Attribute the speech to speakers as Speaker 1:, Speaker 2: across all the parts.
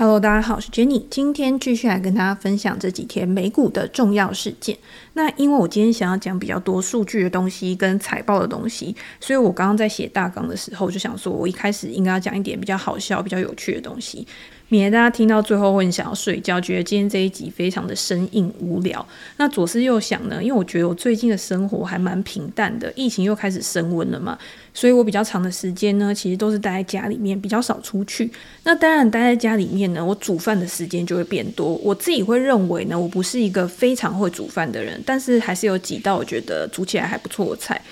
Speaker 1: Hello，大家好，我是 Jenny，今天继续来跟大家分享这几天美股的重要事件。那因为我今天想要讲比较多数据的东西跟财报的东西，所以我刚刚在写大纲的时候就想说，我一开始应该要讲一点比较好笑、比较有趣的东西。免得大家听到最后会很想要睡觉，觉得今天这一集非常的生硬无聊。那左思右想呢，因为我觉得我最近的生活还蛮平淡的，疫情又开始升温了嘛，所以我比较长的时间呢，其实都是待在家里面，比较少出去。那当然待在家里面呢，我煮饭的时间就会变多。我自己会认为呢，我不是一个非常会煮饭的人，但是还是有几道我觉得煮起来还不错的菜。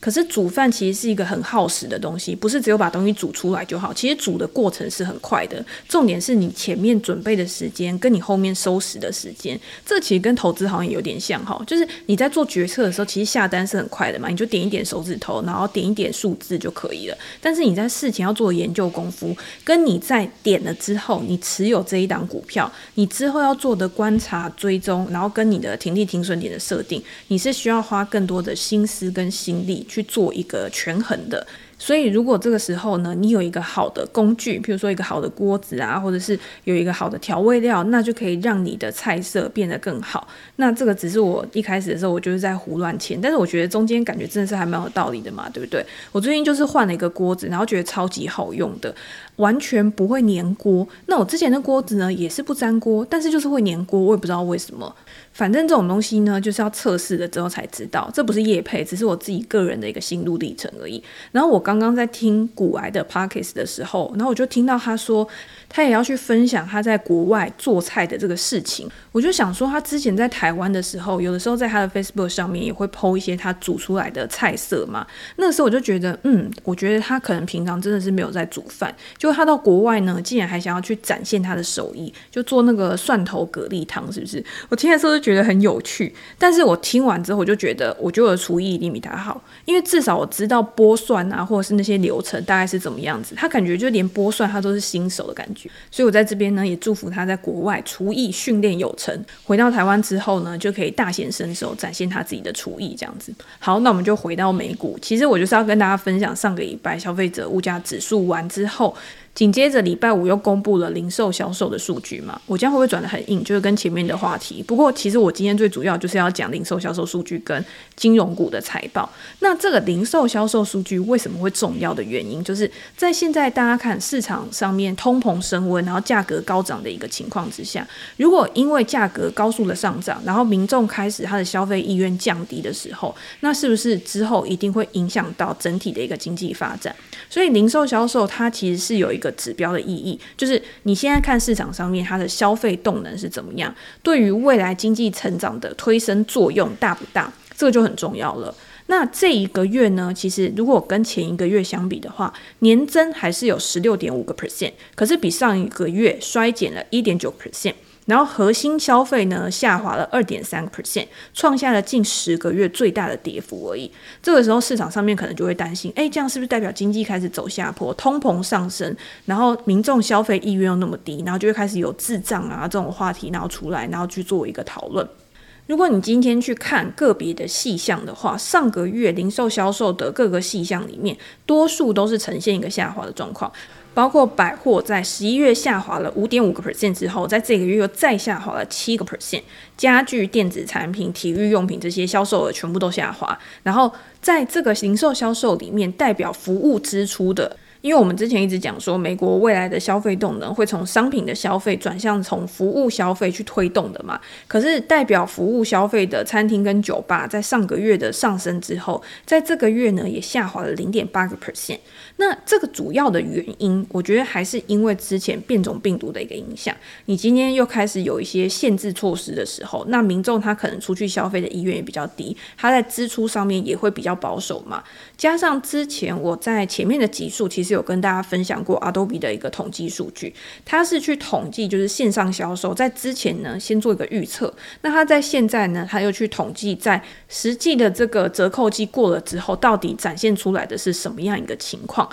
Speaker 1: 可是煮饭其实是一个很耗时的东西，不是只有把东西煮出来就好。其实煮的过程是很快的，重点是你前面准备的时间，跟你后面收拾的时间。这其实跟投资好像有点像哈，就是你在做决策的时候，其实下单是很快的嘛，你就点一点手指头，然后点一点数字就可以了。但是你在事前要做研究功夫，跟你在点了之后，你持有这一档股票，你之后要做的观察追踪，然后跟你的停利停损点的设定，你是需要花更多的心思跟心力。去做一个权衡的。所以，如果这个时候呢，你有一个好的工具，比如说一个好的锅子啊，或者是有一个好的调味料，那就可以让你的菜色变得更好。那这个只是我一开始的时候，我就是在胡乱签，但是我觉得中间感觉真的是还蛮有道理的嘛，对不对？我最近就是换了一个锅子，然后觉得超级好用的，完全不会粘锅。那我之前的锅子呢，也是不粘锅，但是就是会粘锅，我也不知道为什么。反正这种东西呢，就是要测试了之后才知道，这不是叶配，只是我自己个人的一个心路历程而已。然后我。刚刚在听古癌的 p o c k e t 的时候，然后我就听到他说，他也要去分享他在国外做菜的这个事情。我就想说，他之前在台湾的时候，有的时候在他的 Facebook 上面也会 po 一些他煮出来的菜色嘛。那个时候我就觉得，嗯，我觉得他可能平常真的是没有在煮饭。就他到国外呢，竟然还想要去展现他的手艺，就做那个蒜头蛤蜊汤，是不是？我听的时候就觉得很有趣。但是我听完之后，我就觉得，我觉得我的厨艺一定比他好，因为至少我知道剥蒜啊，或者是那些流程大概是怎么样子？他感觉就连剥蒜他都是新手的感觉，所以我在这边呢也祝福他在国外厨艺训练有成，回到台湾之后呢就可以大显身手，展现他自己的厨艺这样子。好，那我们就回到美股，其实我就是要跟大家分享上个礼拜消费者物价指数完之后。紧接着礼拜五又公布了零售销售的数据嘛，我这样会不会转得很硬？就是跟前面的话题。不过其实我今天最主要就是要讲零售销售数据跟金融股的财报。那这个零售销售数据为什么会重要的原因，就是在现在大家看市场上面通膨升温，然后价格高涨的一个情况之下，如果因为价格高速的上涨，然后民众开始他的消费意愿降低的时候，那是不是之后一定会影响到整体的一个经济发展？所以零售销售它其实是有一个指标的意义，就是你现在看市场上面它的消费动能是怎么样，对于未来经济成长的推升作用大不大，这个就很重要了。那这一个月呢，其实如果跟前一个月相比的话，年增还是有十六点五个 percent，可是比上一个月衰减了一点九 percent。然后核心消费呢下滑了二点三 percent，创下了近十个月最大的跌幅而已。这个时候市场上面可能就会担心，哎，这样是不是代表经济开始走下坡，通膨上升，然后民众消费意愿又那么低，然后就会开始有滞胀啊这种话题然后出来，然后去做一个讨论。如果你今天去看个别的细项的话，上个月零售销售的各个细项里面，多数都是呈现一个下滑的状况。包括百货在十一月下滑了五点五个 percent 之后，在这个月又再下滑了七个 percent。家具、电子产品、体育用品这些销售额全部都下滑。然后在这个零售销售里面，代表服务支出的。因为我们之前一直讲说，美国未来的消费动能会从商品的消费转向从服务消费去推动的嘛。可是代表服务消费的餐厅跟酒吧，在上个月的上升之后，在这个月呢也下滑了零点八个 percent。那这个主要的原因，我觉得还是因为之前变种病毒的一个影响。你今天又开始有一些限制措施的时候，那民众他可能出去消费的意愿也比较低，他在支出上面也会比较保守嘛。加上之前我在前面的集数其实有跟大家分享过 Adobe 的一个统计数据，它是去统计就是线上销售在之前呢先做一个预测，那他在现在呢他又去统计在实际的这个折扣季过了之后，到底展现出来的是什么样一个情况。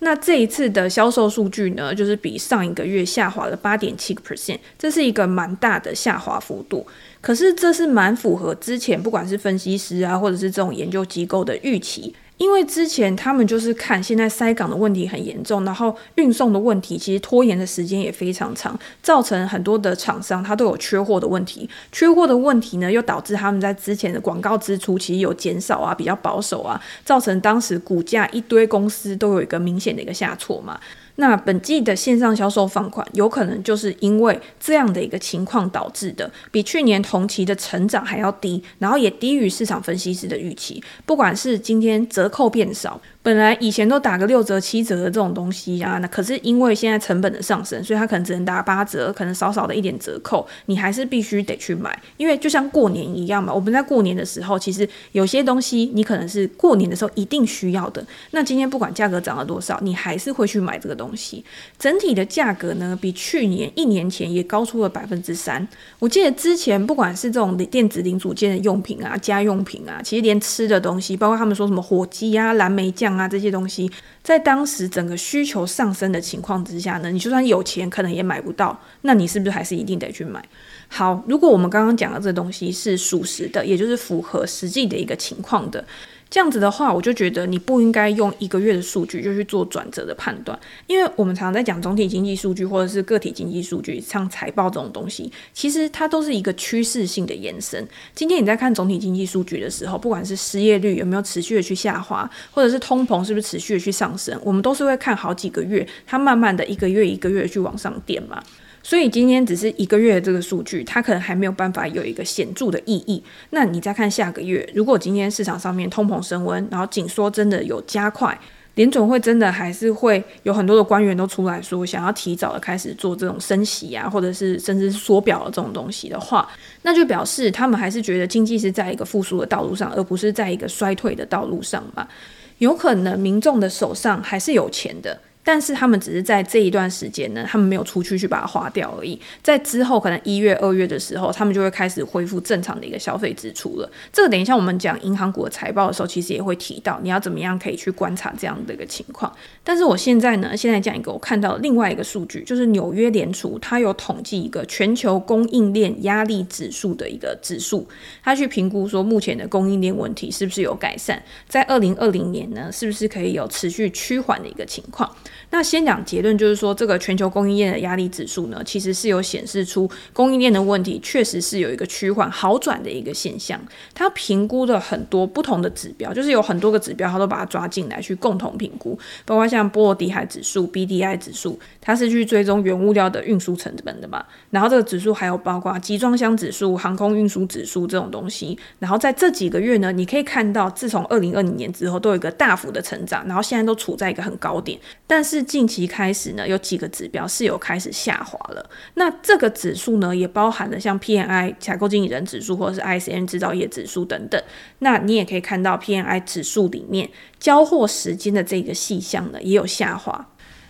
Speaker 1: 那这一次的销售数据呢，就是比上一个月下滑了八点七个 percent，这是一个蛮大的下滑幅度。可是这是蛮符合之前不管是分析师啊，或者是这种研究机构的预期。因为之前他们就是看现在塞港的问题很严重，然后运送的问题其实拖延的时间也非常长，造成很多的厂商他都有缺货的问题，缺货的问题呢又导致他们在之前的广告支出其实有减少啊，比较保守啊，造成当时股价一堆公司都有一个明显的一个下挫嘛。那本季的线上销售放款，有可能就是因为这样的一个情况导致的，比去年同期的成长还要低，然后也低于市场分析师的预期。不管是今天折扣变少。本来以前都打个六折七折的这种东西啊，那可是因为现在成本的上升，所以它可能只能打八折，可能少少的一点折扣，你还是必须得去买，因为就像过年一样嘛。我们在过年的时候，其实有些东西你可能是过年的时候一定需要的，那今天不管价格涨了多少，你还是会去买这个东西。整体的价格呢，比去年一年前也高出了百分之三。我记得之前不管是这种电子零组件的用品啊、家用品啊，其实连吃的东西，包括他们说什么火鸡啊、蓝莓酱啊。这些东西在当时整个需求上升的情况之下呢，你就算有钱，可能也买不到。那你是不是还是一定得去买？好，如果我们刚刚讲的这东西是属实的，也就是符合实际的一个情况的。这样子的话，我就觉得你不应该用一个月的数据就去做转折的判断，因为我们常常在讲总体经济数据或者是个体经济数据，像财报这种东西，其实它都是一个趋势性的延伸。今天你在看总体经济数据的时候，不管是失业率有没有持续的去下滑，或者是通膨是不是持续的去上升，我们都是会看好几个月，它慢慢的一个月一个月去往上垫嘛。所以今天只是一个月的这个数据，它可能还没有办法有一个显著的意义。那你再看下个月，如果今天市场上面通膨升温，然后紧缩真的有加快，联总会真的还是会有很多的官员都出来说想要提早的开始做这种升息啊，或者是甚至是缩表的这种东西的话，那就表示他们还是觉得经济是在一个复苏的道路上，而不是在一个衰退的道路上吧。有可能民众的手上还是有钱的。但是他们只是在这一段时间呢，他们没有出去去把它花掉而已。在之后可能一月、二月的时候，他们就会开始恢复正常的一个消费支出了。这个等一下我们讲银行股的财报的时候，其实也会提到，你要怎么样可以去观察这样的一个情况。但是我现在呢，现在讲一个我看到另外一个数据，就是纽约联储它有统计一个全球供应链压力指数的一个指数，它去评估说目前的供应链问题是不是有改善，在二零二零年呢，是不是可以有持续趋缓的一个情况。那先讲结论，就是说这个全球供应链的压力指数呢，其实是有显示出供应链的问题确实是有一个趋缓好转的一个现象。它评估的很多不同的指标，就是有很多个指标，它都把它抓进来去共同评估，包括像波罗的海指数 （BDI 指数），它是去追踪原物料的运输成本的嘛。然后这个指数还有包括集装箱指数、航空运输指数这种东西。然后在这几个月呢，你可以看到，自从二零二零年之后，都有一个大幅的成长，然后现在都处在一个很高点，但但是。近期开始呢，有几个指标是有开始下滑了。那这个指数呢，也包含了像 PMI 采购经理人指数或者是 ISM 制造业指数等等。那你也可以看到 PMI 指数里面交货时间的这个细项呢，也有下滑。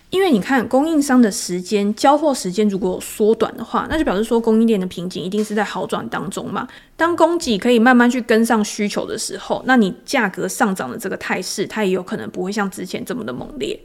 Speaker 1: 因为你看供应商的时间交货时间如果缩短的话，那就表示说供应链的瓶颈一定是在好转当中嘛。当供给可以慢慢去跟上需求的时候，那你价格上涨的这个态势，它也有可能不会像之前这么的猛烈。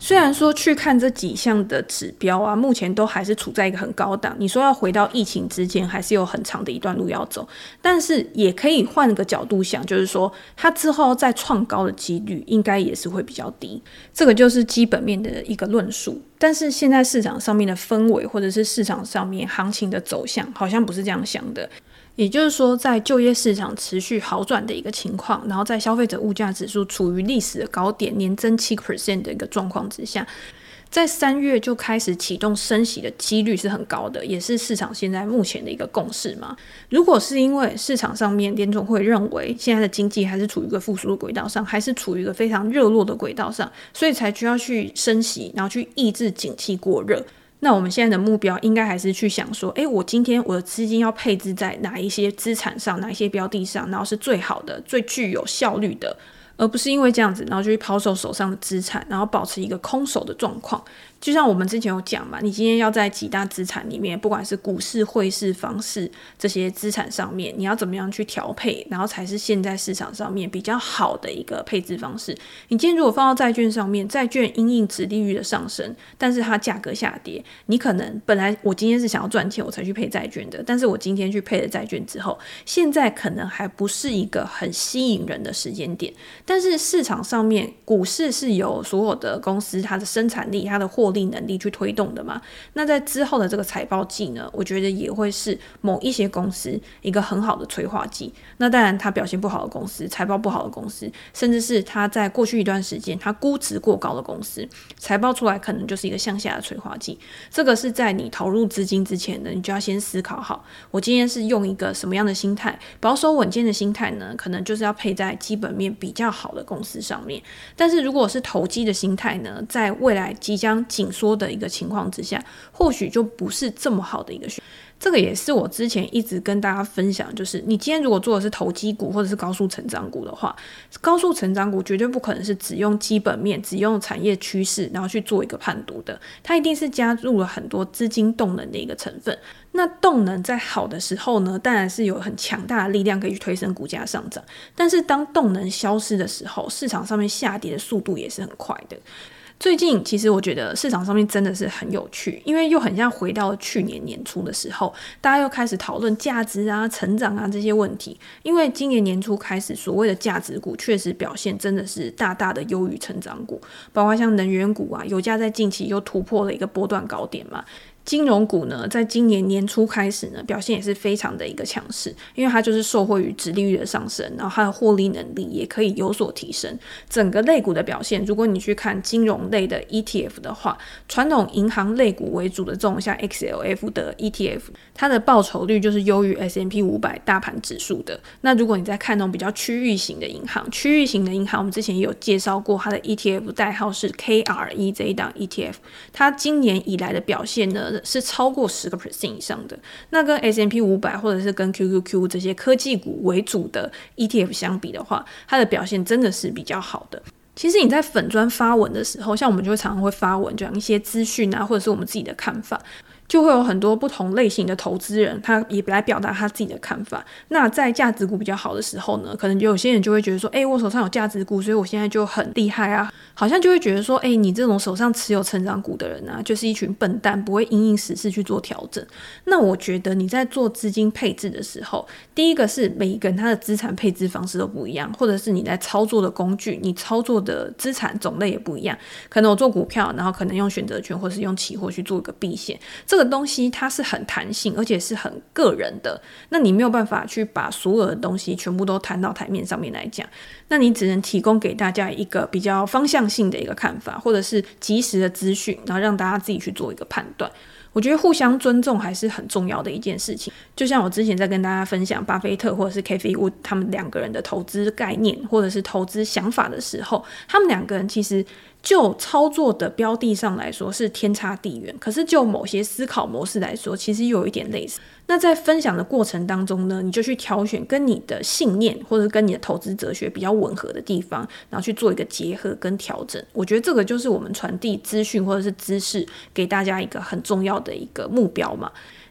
Speaker 1: 虽然说去看这几项的指标啊，目前都还是处在一个很高档。你说要回到疫情之前，还是有很长的一段路要走。但是也可以换个角度想，就是说它之后再创高的几率应该也是会比较低。这个就是基本面的一个论述。但是现在市场上面的氛围，或者是市场上面行情的走向，好像不是这样想的。也就是说，在就业市场持续好转的一个情况，然后在消费者物价指数处于历史的高点，年增七 percent 的一个状况之下，在三月就开始启动升息的几率是很高的，也是市场现在目前的一个共识嘛。如果是因为市场上面联总会认为现在的经济还是处于一个复苏的轨道上，还是处于一个非常热络的轨道上，所以才需要去升息，然后去抑制景气过热。那我们现在的目标应该还是去想说，诶，我今天我的资金要配置在哪一些资产上，哪一些标的上，然后是最好的、最具有效率的，而不是因为这样子，然后就去抛售手上的资产，然后保持一个空手的状况。就像我们之前有讲嘛，你今天要在几大资产里面，不管是股市、汇市、房市这些资产上面，你要怎么样去调配，然后才是现在市场上面比较好的一个配置方式。你今天如果放到债券上面，债券因应殖利率的上升，但是它价格下跌，你可能本来我今天是想要赚钱，我才去配债券的，但是我今天去配了债券之后，现在可能还不是一个很吸引人的时间点。但是市场上面，股市是由所有的公司它的生产力、它的货。获利能力去推动的嘛？那在之后的这个财报季呢，我觉得也会是某一些公司一个很好的催化剂。那当然，它表现不好的公司、财报不好的公司，甚至是它在过去一段时间它估值过高的公司，财报出来可能就是一个向下的催化剂。这个是在你投入资金之前呢，你就要先思考好，我今天是用一个什么样的心态，保守稳健的心态呢？可能就是要配在基本面比较好的公司上面。但是如果是投机的心态呢，在未来即将紧缩的一个情况之下，或许就不是这么好的一个选。这个也是我之前一直跟大家分享，就是你今天如果做的是投机股或者是高速成长股的话，高速成长股绝对不可能是只用基本面、只用产业趋势，然后去做一个判读的。它一定是加入了很多资金动能的一个成分。那动能在好的时候呢，当然是有很强大的力量可以去推升股价上涨。但是当动能消失的时候，市场上面下跌的速度也是很快的。最近其实我觉得市场上面真的是很有趣，因为又很像回到去年年初的时候，大家又开始讨论价值啊、成长啊这些问题。因为今年年初开始，所谓的价值股确实表现真的是大大的优于成长股，包括像能源股啊，油价在近期又突破了一个波段高点嘛。金融股呢，在今年年初开始呢，表现也是非常的一个强势，因为它就是受惠于殖利率的上升，然后它的获利能力也可以有所提升。整个类股的表现，如果你去看金融类的 ETF 的话，传统银行类股为主的这种像 XLF 的 ETF，它的报酬率就是优于 S&P 五百大盘指数的。那如果你在看那种比较区域型的银行，区域型的银行，我们之前也有介绍过，它的 ETF 代号是 KRE 这一档 ETF，它今年以来的表现呢，是超过十个 percent 以上的，那跟 S M P 五百或者是跟 QQQ 这些科技股为主的 ETF 相比的话，它的表现真的是比较好的。其实你在粉砖发文的时候，像我们就会常常会发文，讲一些资讯啊，或者是我们自己的看法。就会有很多不同类型的投资人，他也来表达他自己的看法。那在价值股比较好的时候呢，可能有些人就会觉得说，哎，我手上有价值股，所以我现在就很厉害啊，好像就会觉得说，哎，你这种手上持有成长股的人啊，就是一群笨蛋，不会因应时事去做调整。那我觉得你在做资金配置的时候，第一个是每一个人他的资产配置方式都不一样，或者是你在操作的工具，你操作的资产种类也不一样。可能我做股票，然后可能用选择权，或是用期货去做一个避险。这个东西它是很弹性，而且是很个人的。那你没有办法去把所有的东西全部都摊到台面上面来讲，那你只能提供给大家一个比较方向性的一个看法，或者是及时的资讯，然后让大家自己去做一个判断。我觉得互相尊重还是很重要的一件事情。就像我之前在跟大家分享巴菲特或者是 K V 我他们两个人的投资概念或者是投资想法的时候，他们两个人其实。就操作的标的上来说是天差地远，可是就某些思考模式来说，其实又有一点类似。那在分享的过程当中呢，你就去挑选跟你的信念或者跟你的投资哲学比较吻合的地方，然后去做一个结合跟调整。我觉得这个就是我们传递资讯或者是知识给大家一个很重要的一个目标嘛。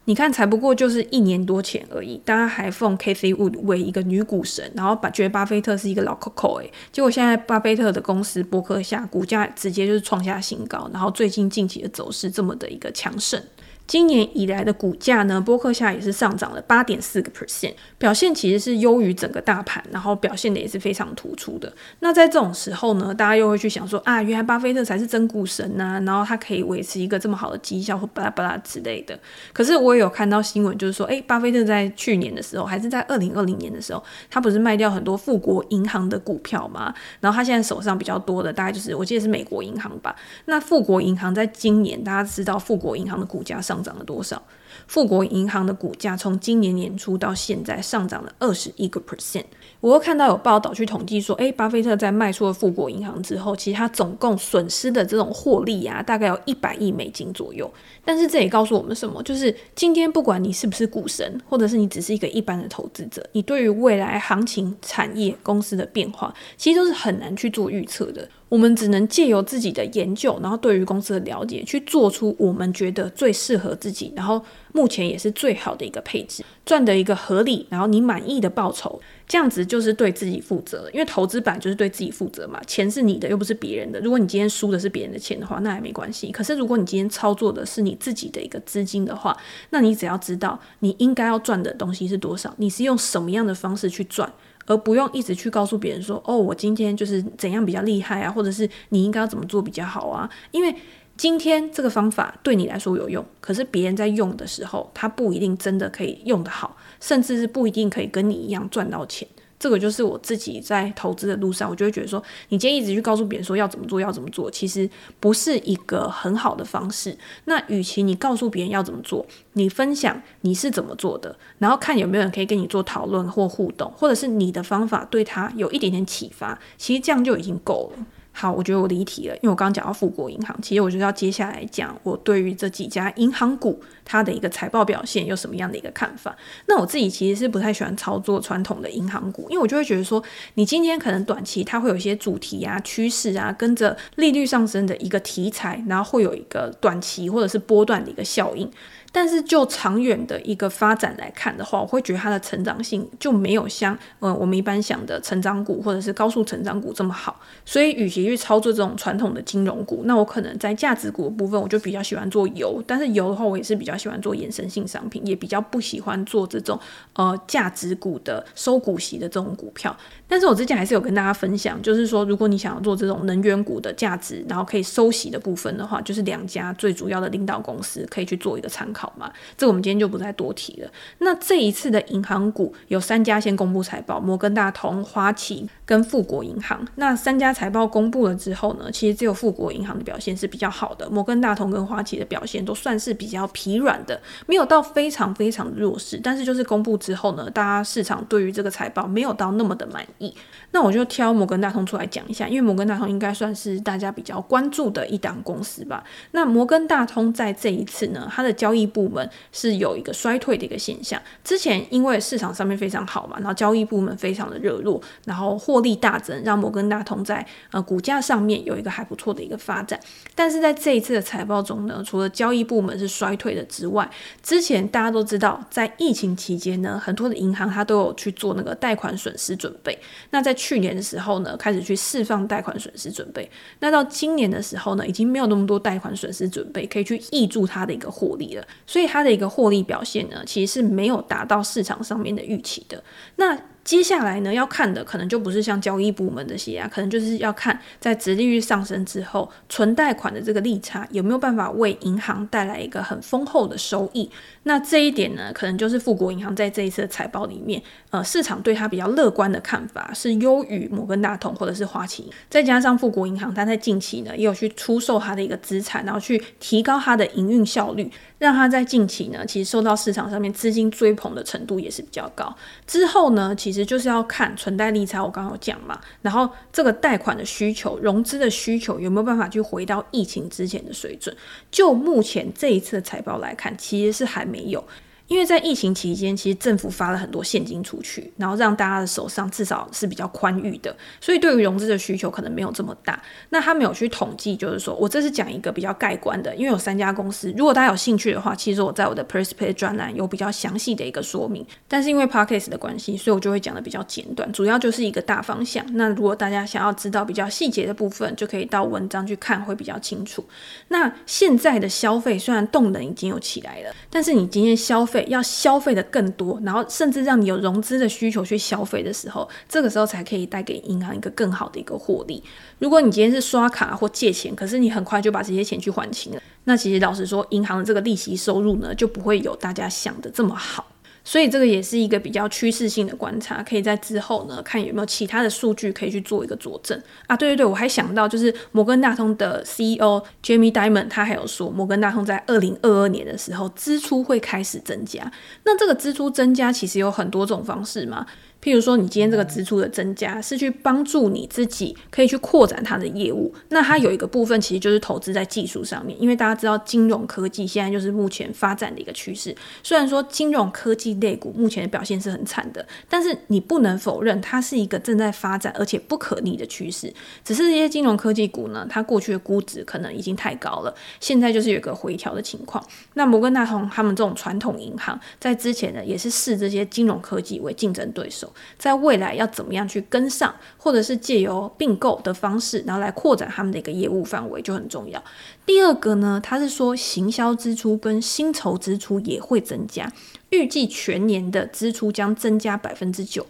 Speaker 1: 你看，才不过就是一年多前而已，大家还奉 Kathy Wood 为一个女股神，然后把觉得巴菲特是一个老 Coco 诶，结果现在巴菲特的公司波克夏股价直接就是创下新高，然后最近近期的走势这么的一个强盛。今年以来的股价呢，波克夏也是上涨了八点四个 percent，表现其实是优于整个大盘，然后表现的也是非常突出的。那在这种时候呢，大家又会去想说啊，原来巴菲特才是真股神呐、啊，然后他可以维持一个这么好的绩效或巴拉巴拉之类的。可是我也有看到新闻，就是说，哎，巴菲特在去年的时候，还是在二零二零年的时候，他不是卖掉很多富国银行的股票吗？然后他现在手上比较多的，大概就是我记得是美国银行吧。那富国银行在今年，大家知道富国银行的股价上。涨了多少？富国银行的股价从今年年初到现在上涨了二十一个 percent。我又看到有报道去统计说，诶，巴菲特在卖出了富国银行之后，其实他总共损失的这种获利啊，大概有一百亿美金左右。但是这也告诉我们什么？就是今天不管你是不是股神，或者是你只是一个一般的投资者，你对于未来行情、产业、公司的变化，其实都是很难去做预测的。我们只能借由自己的研究，然后对于公司的了解，去做出我们觉得最适合自己，然后目前也是最好的一个配置，赚的一个合理，然后你满意的报酬，这样子就是对自己负责。因为投资版就是对自己负责嘛，钱是你的，又不是别人的。如果你今天输的是别人的钱的话，那也没关系。可是如果你今天操作的是你自己的一个资金的话，那你只要知道你应该要赚的东西是多少，你是用什么样的方式去赚。而不用一直去告诉别人说，哦，我今天就是怎样比较厉害啊，或者是你应该要怎么做比较好啊？因为今天这个方法对你来说有用，可是别人在用的时候，他不一定真的可以用得好，甚至是不一定可以跟你一样赚到钱。这个就是我自己在投资的路上，我就会觉得说，你今天一直去告诉别人说要怎么做，要怎么做，其实不是一个很好的方式。那与其你告诉别人要怎么做，你分享你是怎么做的，然后看有没有人可以跟你做讨论或互动，或者是你的方法对他有一点点启发，其实这样就已经够了。好，我觉得我离题了，因为我刚刚讲到富国银行，其实我就是要接下来讲我对于这几家银行股它的一个财报表现有什么样的一个看法。那我自己其实是不太喜欢操作传统的银行股，因为我就会觉得说，你今天可能短期它会有一些主题啊、趋势啊，跟着利率上升的一个题材，然后会有一个短期或者是波段的一个效应。但是就长远的一个发展来看的话，我会觉得它的成长性就没有像呃我们一般想的成长股或者是高速成长股这么好。所以，与其去操作这种传统的金融股，那我可能在价值股的部分，我就比较喜欢做油。但是油的话，我也是比较喜欢做衍生性商品，也比较不喜欢做这种呃价值股的收股息的这种股票。但是我之前还是有跟大家分享，就是说，如果你想要做这种能源股的价值，然后可以收息的部分的话，就是两家最主要的领导公司可以去做一个参考嘛。这我们今天就不再多提了。那这一次的银行股有三家先公布财报，摩根大通、花旗跟富国银行。那三家财报公布了之后呢，其实只有富国银行的表现是比较好的，摩根大通跟花旗的表现都算是比较疲软的，没有到非常非常弱势。但是就是公布之后呢，大家市场对于这个财报没有到那么的满意。那我就挑摩根大通出来讲一下，因为摩根大通应该算是大家比较关注的一档公司吧。那摩根大通在这一次呢，它的交易部门是有一个衰退的一个现象。之前因为市场上面非常好嘛，然后交易部门非常的热络，然后获利大增，让摩根大通在呃股价上面有一个还不错的一个发展。但是在这一次的财报中呢，除了交易部门是衰退的之外，之前大家都知道，在疫情期间呢，很多的银行它都有去做那个贷款损失准备。那在去年的时候呢，开始去释放贷款损失准备。那到今年的时候呢，已经没有那么多贷款损失准备可以去挹注它的一个获利了。所以它的一个获利表现呢，其实是没有达到市场上面的预期的。那接下来呢，要看的可能就不是像交易部门这些啊，可能就是要看在殖利率上升之后，存贷款的这个利差有没有办法为银行带来一个很丰厚的收益。那这一点呢，可能就是富国银行在这一次的财报里面，呃，市场对它比较乐观的看法是优于摩根大通或者是花旗。再加上富国银行它在近期呢，也有去出售它的一个资产，然后去提高它的营运效率，让它在近期呢，其实受到市场上面资金追捧的程度也是比较高。之后呢，其实。其实就是要看存贷利差，我刚刚讲嘛，然后这个贷款的需求、融资的需求有没有办法去回到疫情之前的水准？就目前这一次的财报来看，其实是还没有。因为在疫情期间，其实政府发了很多现金出去，然后让大家的手上至少是比较宽裕的，所以对于融资的需求可能没有这么大。那他没有去统计，就是说我这是讲一个比较概观的，因为有三家公司，如果大家有兴趣的话，其实我在我的 PressPlay 专栏有比较详细的一个说明。但是因为 Podcast 的关系，所以我就会讲的比较简短，主要就是一个大方向。那如果大家想要知道比较细节的部分，就可以到文章去看，会比较清楚。那现在的消费虽然动能已经有起来了，但是你今天消费。要消费的更多，然后甚至让你有融资的需求去消费的时候，这个时候才可以带给银行一个更好的一个获利。如果你今天是刷卡或借钱，可是你很快就把这些钱去还清了，那其实老实说，银行的这个利息收入呢，就不会有大家想的这么好。所以这个也是一个比较趋势性的观察，可以在之后呢，看有没有其他的数据可以去做一个佐证啊。对对对，我还想到就是摩根大通的 CEO Jamie Dimon，他还有说摩根大通在二零二二年的时候支出会开始增加。那这个支出增加其实有很多种方式嘛。譬如说，你今天这个支出的增加是去帮助你自己可以去扩展它的业务，那它有一个部分其实就是投资在技术上面，因为大家知道金融科技现在就是目前发展的一个趋势。虽然说金融科技类股目前的表现是很惨的，但是你不能否认它是一个正在发展而且不可逆的趋势。只是这些金融科技股呢，它过去的估值可能已经太高了，现在就是有一个回调的情况。那摩根大通他们这种传统银行在之前呢，也是视这些金融科技为竞争对手。在未来要怎么样去跟上，或者是借由并购的方式，然后来扩展他们的一个业务范围就很重要。第二个呢，他是说行销支出跟薪酬支出也会增加，预计全年的支出将增加百分之九。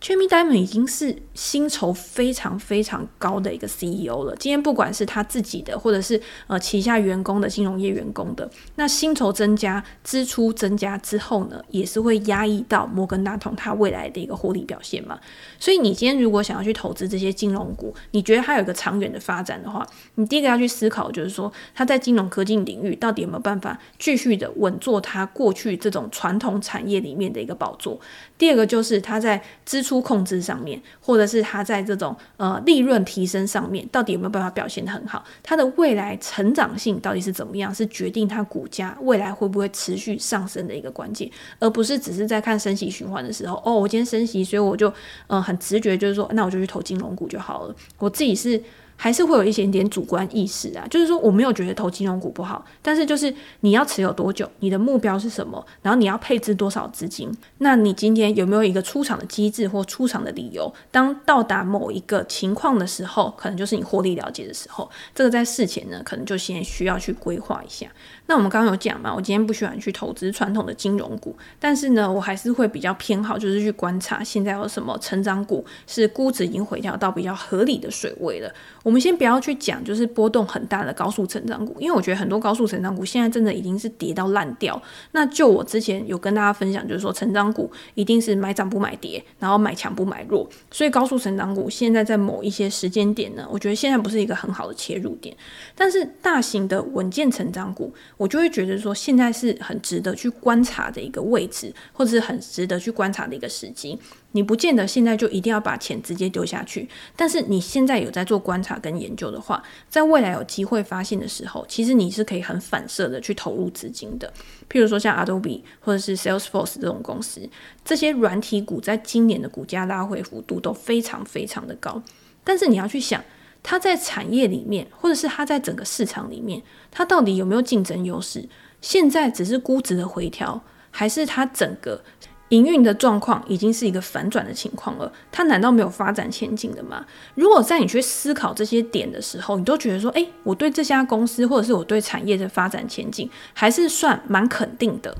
Speaker 1: Jamie Dimon 已经是薪酬非常非常高的一个 CEO 了。今天不管是他自己的，或者是呃旗下员工的金融业员工的，那薪酬增加、支出增加之后呢，也是会压抑到摩根大通它未来的一个获利表现嘛。所以你今天如果想要去投资这些金融股，你觉得它有一个长远的发展的话，你第一个要去思考就是说，它在金融科技领域到底有没有办法继续的稳坐它过去这种传统产业里面的一个宝座。第二个就是它在支出出控制上面，或者是它在这种呃利润提升上面，到底有没有办法表现得很好？它的未来成长性到底是怎么样？是决定它股价未来会不会持续上升的一个关键，而不是只是在看升息循环的时候，哦，我今天升息，所以我就嗯很直觉就是说，那我就去投金融股就好了。我自己是。还是会有一点点主观意识啊，就是说我没有觉得投金融股不好，但是就是你要持有多久，你的目标是什么，然后你要配置多少资金，那你今天有没有一个出场的机制或出场的理由？当到达某一个情况的时候，可能就是你获利了结的时候，这个在事前呢，可能就先需要去规划一下。那我们刚刚有讲嘛，我今天不喜欢去投资传统的金融股，但是呢，我还是会比较偏好，就是去观察现在有什么成长股是估值已经回调到比较合理的水位了。我们先不要去讲，就是波动很大的高速成长股，因为我觉得很多高速成长股现在真的已经是跌到烂掉。那就我之前有跟大家分享，就是说成长股一定是买涨不买跌，然后买强不买弱。所以高速成长股现在在某一些时间点呢，我觉得现在不是一个很好的切入点。但是大型的稳健成长股，我就会觉得说现在是很值得去观察的一个位置，或者是很值得去观察的一个时机。你不见得现在就一定要把钱直接丢下去，但是你现在有在做观察跟研究的话，在未来有机会发现的时候，其实你是可以很反射的去投入资金的。譬如说像 Adobe 或者是 Salesforce 这种公司，这些软体股在今年的股价拉回幅度都非常非常的高。但是你要去想，它在产业里面，或者是它在整个市场里面，它到底有没有竞争优势？现在只是估值的回调，还是它整个？营运的状况已经是一个反转的情况了，它难道没有发展前景的吗？如果在你去思考这些点的时候，你都觉得说，诶，我对这家公司或者是我对产业的发展前景还是算蛮肯定的，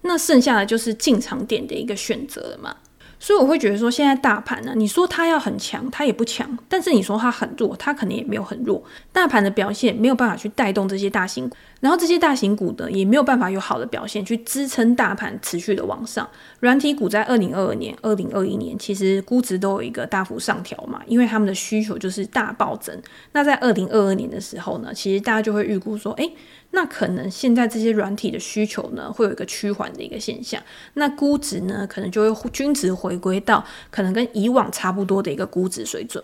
Speaker 1: 那剩下的就是进场点的一个选择了嘛。所以我会觉得说，现在大盘呢，你说它要很强，它也不强；但是你说它很弱，它可能也没有很弱。大盘的表现没有办法去带动这些大型股，然后这些大型股呢，也没有办法有好的表现去支撑大盘持续的往上。软体股在二零二二年、二零二一年其实估值都有一个大幅上调嘛，因为他们的需求就是大暴增。那在二零二二年的时候呢，其实大家就会预估说，诶。那可能现在这些软体的需求呢，会有一个趋缓的一个现象，那估值呢，可能就会均值回归到可能跟以往差不多的一个估值水准。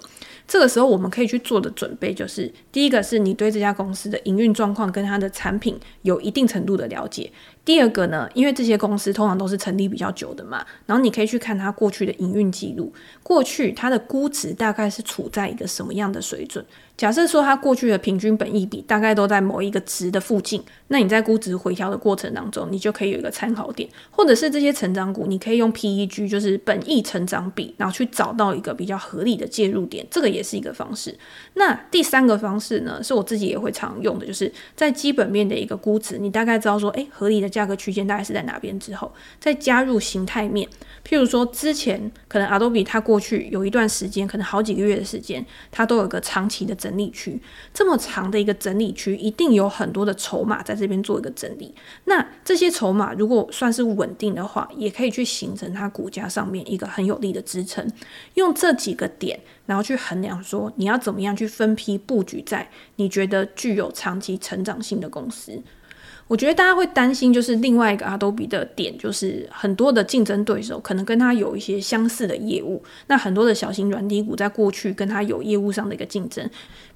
Speaker 1: 这个时候我们可以去做的准备就是，第一个是你对这家公司的营运状况跟它的产品有一定程度的了解。第二个呢，因为这些公司通常都是成立比较久的嘛，然后你可以去看它过去的营运记录，过去它的估值大概是处在一个什么样的水准。假设说它过去的平均本益比大概都在某一个值的附近，那你在估值回调的过程当中，你就可以有一个参考点，或者是这些成长股，你可以用 PEG，就是本益成长比，然后去找到一个比较合理的介入点，这个也是一个方式。那第三个方式呢，是我自己也会常用的，就是在基本面的一个估值，你大概知道说，诶，合理的价格区间大概是在哪边之后，再加入形态面，譬如说之前可能 Adobe 它过去有一段时间，可能好几个月的时间，它都有个长期的。整理区这么长的一个整理区，一定有很多的筹码在这边做一个整理。那这些筹码如果算是稳定的话，也可以去形成它股价上面一个很有力的支撑。用这几个点，然后去衡量说你要怎么样去分批布局在你觉得具有长期成长性的公司。我觉得大家会担心，就是另外一个阿多比的点，就是很多的竞争对手可能跟他有一些相似的业务，那很多的小型软体股在过去跟他有业务上的一个竞争。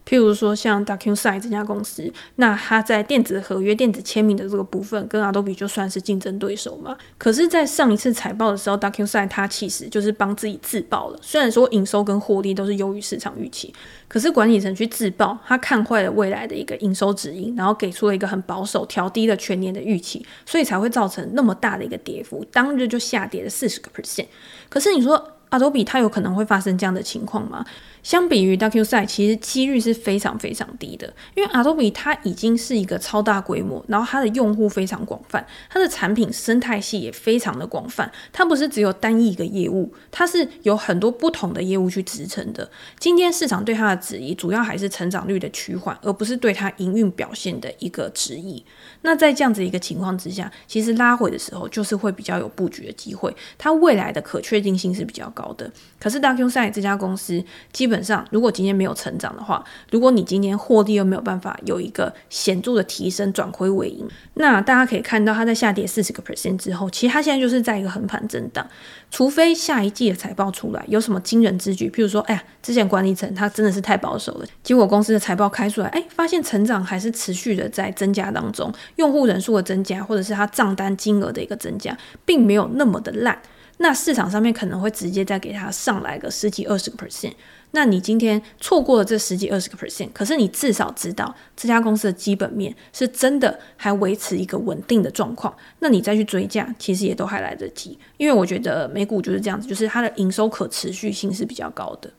Speaker 1: 譬如说，像 DocuSign 这家公司，那它在电子合约、电子签名的这个部分，跟 Adobe 就算是竞争对手嘛。可是，在上一次财报的时候，DocuSign 它其实就是帮自己自爆了。虽然说营收跟获利都是优于市场预期，可是管理层去自爆，他看坏了未来的一个营收指引，然后给出了一个很保守、调低了全年的预期，所以才会造成那么大的一个跌幅，当日就下跌了四十个 percent。可是你说，Adobe 它有可能会发生这样的情况吗？相比于 DocuSign，其实几率是非常非常低的，因为 Adobe 它已经是一个超大规模，然后它的用户非常广泛，它的产品生态系也非常的广泛，它不是只有单一一个业务，它是有很多不同的业务去支撑的。今天市场对它的质疑，主要还是成长率的趋缓，而不是对它营运表现的一个质疑。那在这样子一个情况之下，其实拉回的时候就是会比较有布局的机会，它未来的可确定性是比较高高的。可是 DocuSign 这家公司基本上，如果今天没有成长的话，如果你今天获利又没有办法有一个显著的提升，转亏为盈，那大家可以看到它在下跌四十个 percent 之后，其实它现在就是在一个横盘震荡。除非下一季的财报出来有什么惊人之举，譬如说，哎呀，之前管理层他真的是太保守了，结果公司的财报开出来，哎，发现成长还是持续的在增加当中，用户人数的增加，或者是它账单金额的一个增加，并没有那么的烂。那市场上面可能会直接再给它上来个十几二十个 percent，那你今天错过了这十几二十个 percent，可是你至少知道这家公司的基本面是真的还维持一个稳定的状况，那你再去追价，其实也都还来得及。因为我觉得美股就是这样子，就是它的营收可持续性是比较高的，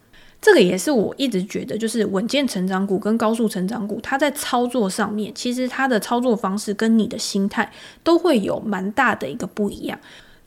Speaker 1: 这个也是我一直觉得，就是稳健成长股跟高速成长股，它在操作上面，其实它的操作方式跟你的心态都会有蛮大的一个不一样。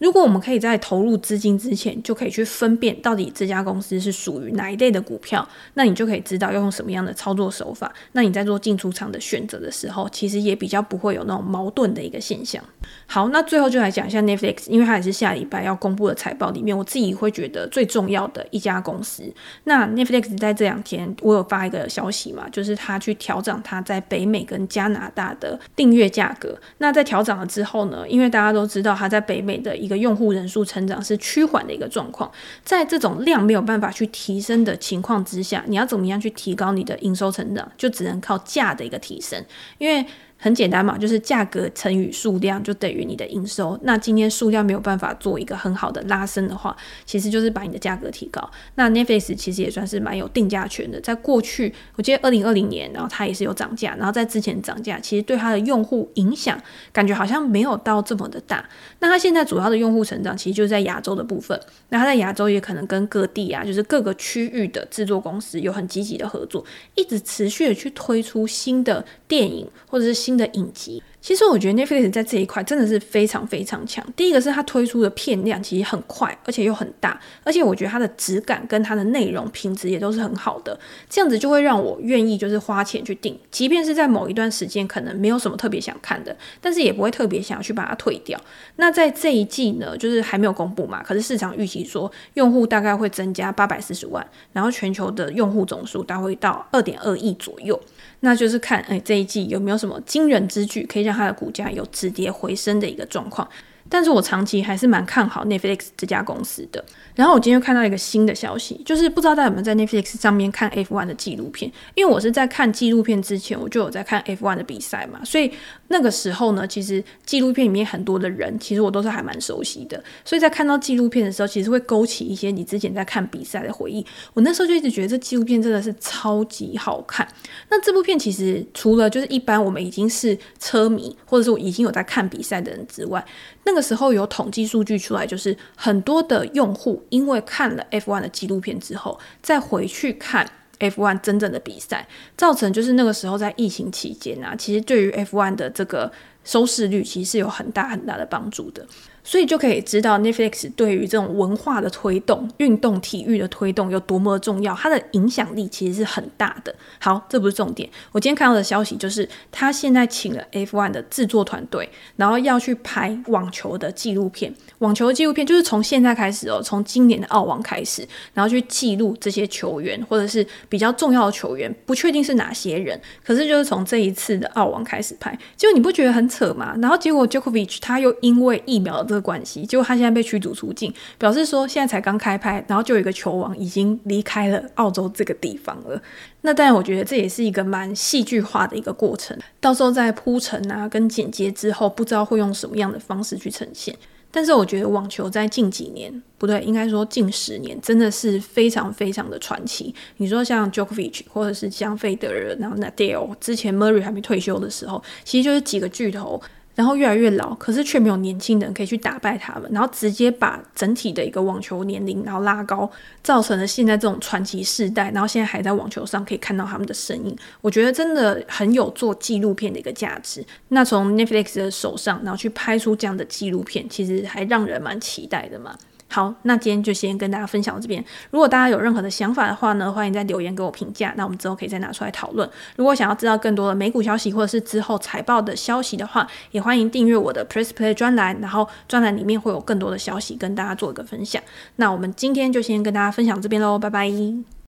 Speaker 1: 如果我们可以在投入资金之前，就可以去分辨到底这家公司是属于哪一类的股票，那你就可以知道要用什么样的操作手法。那你在做进出场的选择的时候，其实也比较不会有那种矛盾的一个现象。好，那最后就来讲一下 Netflix，因为它也是下礼拜要公布的财报里面，我自己会觉得最重要的一家公司。那 Netflix 在这两天，我有发一个消息嘛，就是它去调整它在北美跟加拿大的订阅价格。那在调整了之后呢，因为大家都知道它在北美的一个用户人数成长是趋缓的一个状况，在这种量没有办法去提升的情况之下，你要怎么样去提高你的营收成长，就只能靠价的一个提升，因为。很简单嘛，就是价格乘以数量就等于你的营收。那今天数量没有办法做一个很好的拉升的话，其实就是把你的价格提高。那 Netflix 其实也算是蛮有定价权的，在过去，我记得二零二零年，然后它也是有涨价，然后在之前涨价，其实对它的用户影响感觉好像没有到这么的大。那它现在主要的用户成长其实就是在亚洲的部分，那它在亚洲也可能跟各地啊，就是各个区域的制作公司有很积极的合作，一直持续的去推出新的电影或者是新的影集。其实我觉得 Netflix 在这一块真的是非常非常强。第一个是它推出的片量其实很快，而且又很大，而且我觉得它的质感跟它的内容品质也都是很好的，这样子就会让我愿意就是花钱去订，即便是在某一段时间可能没有什么特别想看的，但是也不会特别想要去把它退掉。那在这一季呢，就是还没有公布嘛，可是市场预期说用户大概会增加八百四十万，然后全球的用户总数大概会到二点二亿左右。那就是看，哎，这一季有没有什么惊人之举，可以让它的股价有止跌回升的一个状况。但是我长期还是蛮看好 Netflix 这家公司的。然后我今天又看到一个新的消息，就是不知道大家有没有在 Netflix 上面看 F1 的纪录片？因为我是在看纪录片之前，我就有在看 F1 的比赛嘛，所以那个时候呢，其实纪录片里面很多的人，其实我都是还蛮熟悉的。所以在看到纪录片的时候，其实会勾起一些你之前在看比赛的回忆。我那时候就一直觉得这纪录片真的是超级好看。那这部片其实除了就是一般我们已经是车迷，或者是我已经有在看比赛的人之外，那个时候有统计数据出来，就是很多的用户。因为看了 F1 的纪录片之后，再回去看 F1 真正的比赛，造成就是那个时候在疫情期间啊，其实对于 F1 的这个收视率其实是有很大很大的帮助的。所以就可以知道 Netflix 对于这种文化的推动、运动体育的推动有多么的重要，它的影响力其实是很大的。好，这不是重点。我今天看到的消息就是，他现在请了 F1 的制作团队，然后要去拍网球的纪录片。网球的纪录片就是从现在开始哦，从今年的澳网开始，然后去记录这些球员或者是比较重要的球员，不确定是哪些人，可是就是从这一次的澳网开始拍。结果你不觉得很扯吗？然后结果 Jokovic 他又因为疫苗的这个关系，结果他现在被驱逐出境，表示说现在才刚开拍，然后就有一个球王已经离开了澳洲这个地方了。那当然，我觉得这也是一个蛮戏剧化的一个过程。到时候在铺陈啊跟剪接之后，不知道会用什么样的方式去呈现。但是我觉得网球在近几年，不对，应该说近十年，真的是非常非常的传奇。你说像 Djokovic 或者是像费德勒，然后 Nadal，之前 Murray 还没退休的时候，其实就是几个巨头。然后越来越老，可是却没有年轻人可以去打败他们，然后直接把整体的一个网球年龄然后拉高，造成了现在这种传奇世代，然后现在还在网球上可以看到他们的身影，我觉得真的很有做纪录片的一个价值。那从 Netflix 的手上，然后去拍出这样的纪录片，其实还让人蛮期待的嘛。好，那今天就先跟大家分享到这边。如果大家有任何的想法的话呢，欢迎在留言给我评价。那我们之后可以再拿出来讨论。如果想要知道更多的美股消息或者是之后财报的消息的话，也欢迎订阅我的 Press Play 专栏，然后专栏里面会有更多的消息跟大家做一个分享。那我们今天就先跟大家分享这边喽，拜拜。